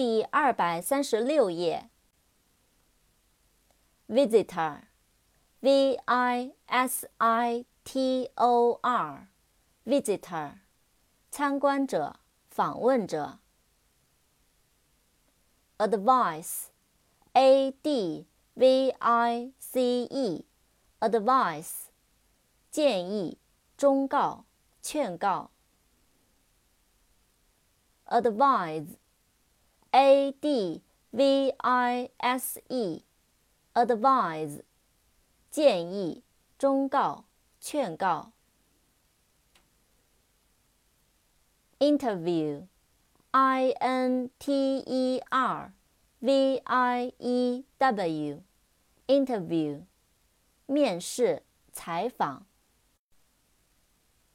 第二百三十六页。visitor，v i s i t o r，visitor，参观者、访问者。advice，a d v i c e，advice，建议、忠告、劝告。 advise，a d v i s e，advise，建议、忠告、劝告。interview，i n t e r v i e w，interview，面试、采访。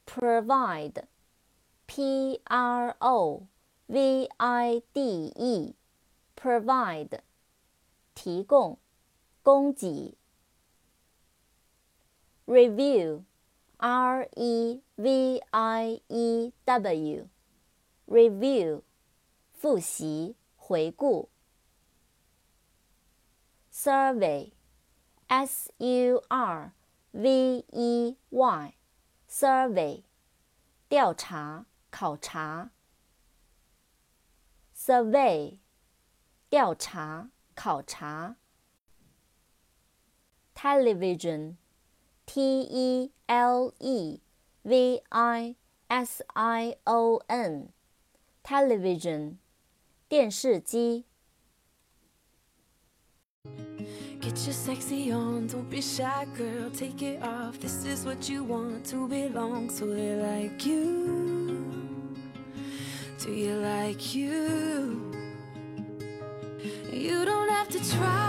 provide，p r o V i d e，provide，提供、供给。review，r e v i e w，review，复习、回顾。survey，s u r v e y，survey，调查、考察。survey，调查、考察。television，t e l e v i s i o n，television，电视机。Get your sexy on, don't be shy, girl. Take it off. This is what you want to belong. So they like you. You like you? You don't have to try.